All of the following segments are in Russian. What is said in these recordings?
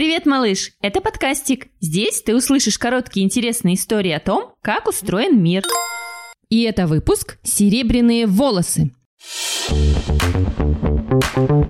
Привет, малыш! Это подкастик. Здесь ты услышишь короткие интересные истории о том, как устроен мир. И это выпуск «Серебряные волосы».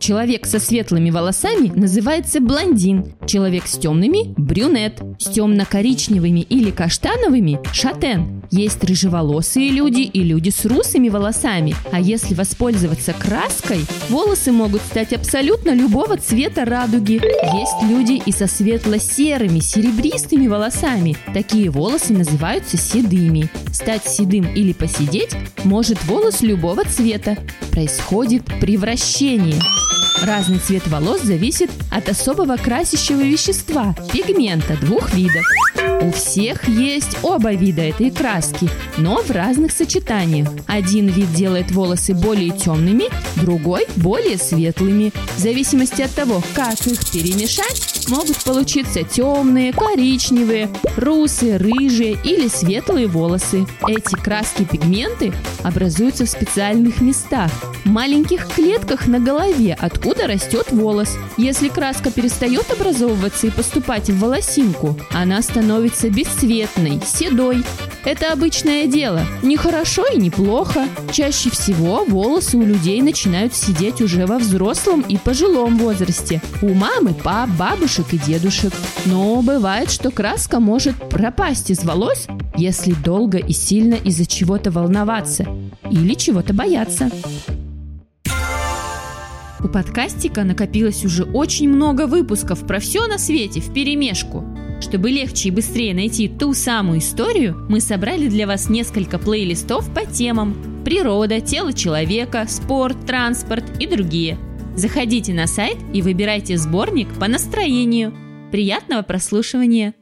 Человек со светлыми волосами называется блондин. Человек с темными – брюнет. С темно-коричневыми или каштановыми – шатен. Есть рыжеволосые люди и люди с русыми волосами. А если воспользоваться краской, волосы могут стать абсолютно любого цвета радуги. Есть люди и со светло-серыми, серебристыми волосами. Такие волосы называются седыми. Стать седым или посидеть может волос любого цвета. Происходит превращение. Разный цвет волос зависит от особого красящего вещества – пигмента двух видов. У всех есть оба вида этой краски, но в разных сочетаниях. Один вид делает волосы более темными, другой – более светлыми. В зависимости от того, как их перемешать, могут получиться темные, коричневые, русые, рыжие или светлые волосы. Эти краски-пигменты образуются в специальных местах – маленьких клетках на голове, откуда растет волос. Если краска перестает образовываться и поступать в волосинку, она становится бесцветной, седой. Это обычное дело. Не хорошо и не плохо. Чаще всего волосы у людей начинают сидеть уже во взрослом и пожилом возрасте. У мамы, пап, бабушек и дедушек. Но бывает, что краска может пропасть из волос, если долго и сильно из-за чего-то волноваться или чего-то бояться. У подкастика накопилось уже очень много выпусков про все на свете в перемешку. Чтобы легче и быстрее найти ту самую историю, мы собрали для вас несколько плейлистов по темам природа, тело человека, спорт, транспорт и другие. Заходите на сайт и выбирайте сборник по настроению. Приятного прослушивания!